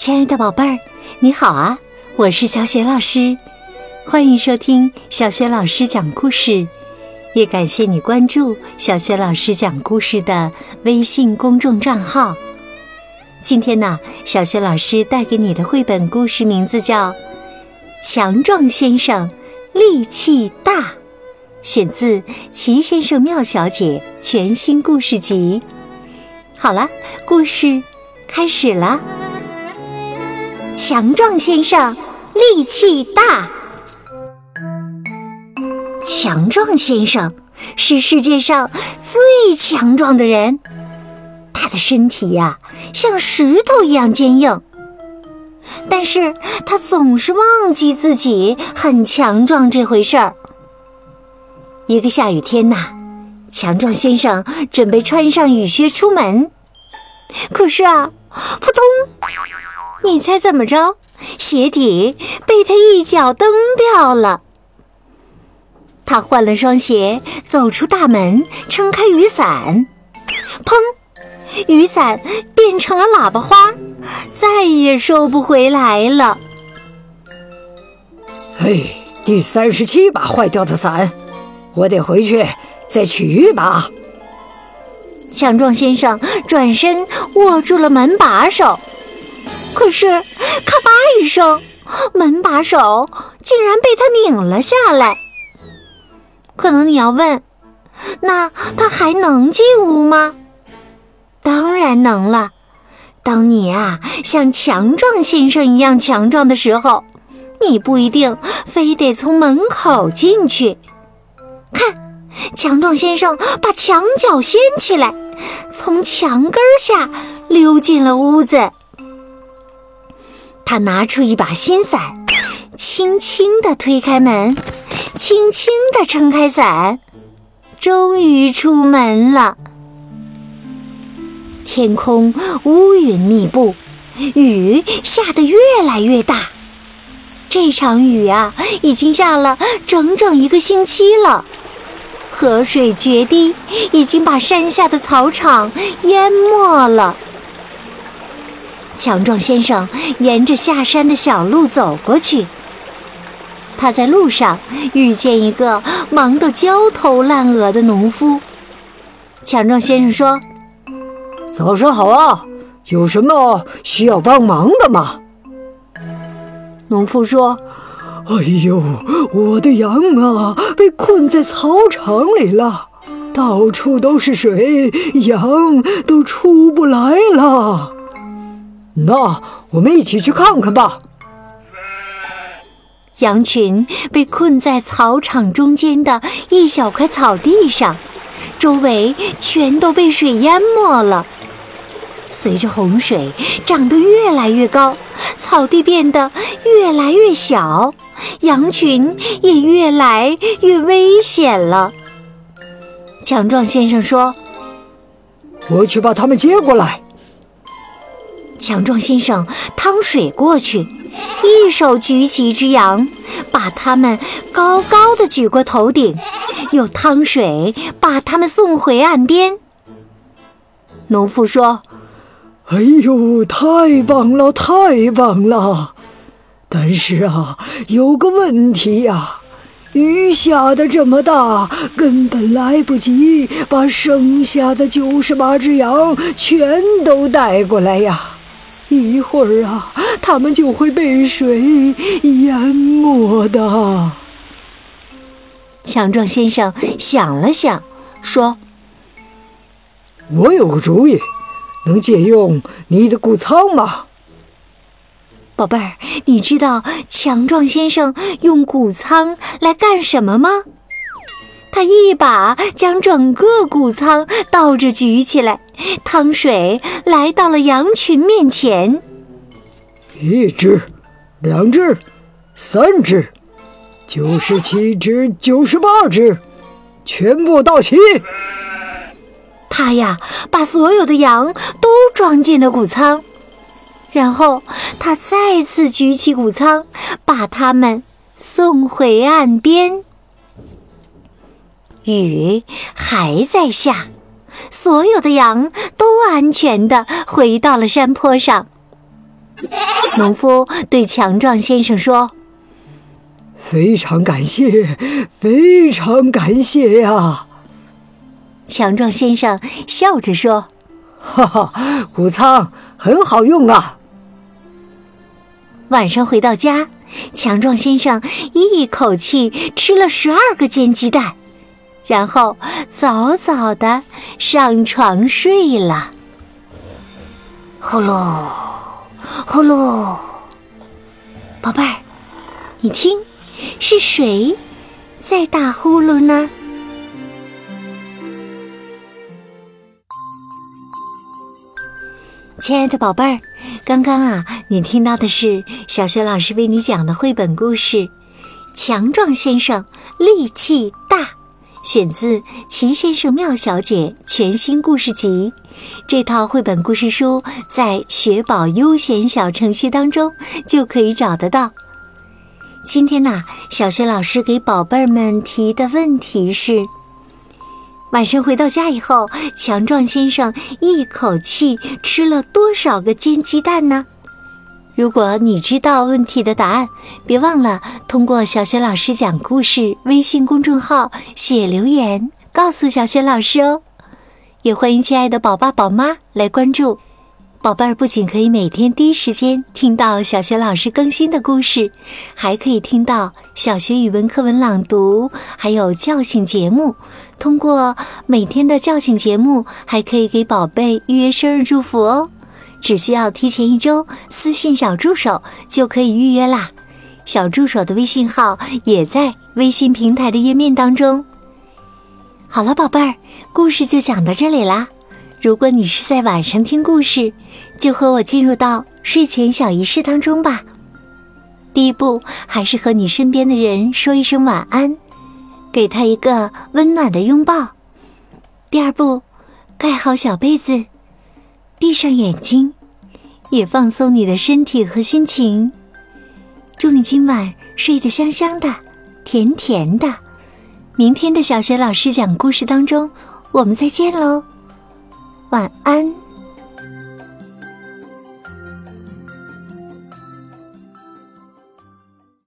亲爱的宝贝儿，你好啊！我是小雪老师，欢迎收听小雪老师讲故事，也感谢你关注小雪老师讲故事的微信公众账号。今天呢，小雪老师带给你的绘本故事名字叫《强壮先生力气大》，选自《齐先生妙小姐》全新故事集。好了，故事开始了。强壮先生力气大。强壮先生是世界上最强壮的人，他的身体呀像石头一样坚硬，但是他总是忘记自己很强壮这回事儿。一个下雨天呐，强壮先生准备穿上雨靴出门，可是啊，扑通！你猜怎么着？鞋底被他一脚蹬掉了。他换了双鞋，走出大门，撑开雨伞，砰！雨伞变成了喇叭花，再也收不回来了。嘿，第三十七把坏掉的伞，我得回去再取一把。强壮先生转身握住了门把手。可是，咔吧一声，门把手竟然被他拧了下来。可能你要问，那他还能进屋吗？当然能了。当你啊像强壮先生一样强壮的时候，你不一定非得从门口进去。看，强壮先生把墙角掀起来，从墙根下溜进了屋子。他拿出一把新伞，轻轻地推开门，轻轻地撑开伞，终于出门了。天空乌云密布，雨下得越来越大。这场雨啊，已经下了整整一个星期了，河水决堤，已经把山下的草场淹没了。强壮先生沿着下山的小路走过去。他在路上遇见一个忙得焦头烂额的农夫。强壮先生说：“早上好啊，有什么需要帮忙的吗？”农夫说：“哎呦，我的羊啊，被困在草场里了，到处都是水，羊都出不来了。”那我们一起去看看吧。羊群被困在草场中间的一小块草地上，周围全都被水淹没了。随着洪水涨得越来越高，草地变得越来越小，羊群也越来越危险了。强壮先生说：“我去把他们接过来。”强壮先生趟水过去，一手举起一只羊，把它们高高的举过头顶，又趟水把它们送回岸边。农夫说：“哎呦，太棒了，太棒了！但是啊，有个问题呀，雨下的这么大，根本来不及把剩下的九十八只羊全都带过来呀。”一会儿啊，他们就会被水淹没的。强壮先生想了想，说：“我有个主意，能借用你的谷仓吗？”宝贝儿，你知道强壮先生用谷仓来干什么吗？他一把将整个谷仓倒着举起来，汤水来到了羊群面前。一只，两只，三只，九十七只，九十八只，全部到齐。他呀，把所有的羊都装进了谷仓，然后他再次举起谷仓，把它们送回岸边。雨还在下，所有的羊都安全的回到了山坡上。农夫对强壮先生说：“非常感谢，非常感谢呀！”强壮先生笑着说：“哈哈，谷仓很好用啊。”晚上回到家，强壮先生一口气吃了十二个煎鸡蛋，然后早早的上床睡了。呼噜，呼噜，宝贝儿，你听，是谁在打呼噜呢？亲爱的宝贝儿，刚刚啊，你听到的是小学老师为你讲的绘本故事《强壮先生力气》，选自《奇先生妙小姐》全新故事集。这套绘本故事书在学宝优选小程序当中就可以找得到。今天呢，小学老师给宝贝儿们提的问题是。晚上回到家以后，强壮先生一口气吃了多少个煎鸡蛋呢？如果你知道问题的答案，别忘了通过“小学老师讲故事”微信公众号写留言告诉小学老师哦。也欢迎亲爱的宝爸宝妈来关注。宝贝儿不仅可以每天第一时间听到小学老师更新的故事，还可以听到小学语文课文朗读，还有叫醒节目。通过每天的叫醒节目，还可以给宝贝预约生日祝福哦。只需要提前一周私信小助手就可以预约啦。小助手的微信号也在微信平台的页面当中。好了，宝贝儿，故事就讲到这里啦。如果你是在晚上听故事，就和我进入到睡前小仪式当中吧。第一步，还是和你身边的人说一声晚安，给他一个温暖的拥抱。第二步，盖好小被子，闭上眼睛，也放松你的身体和心情。祝你今晚睡得香香的，甜甜的。明天的小学老师讲故事当中，我们再见喽。晚安。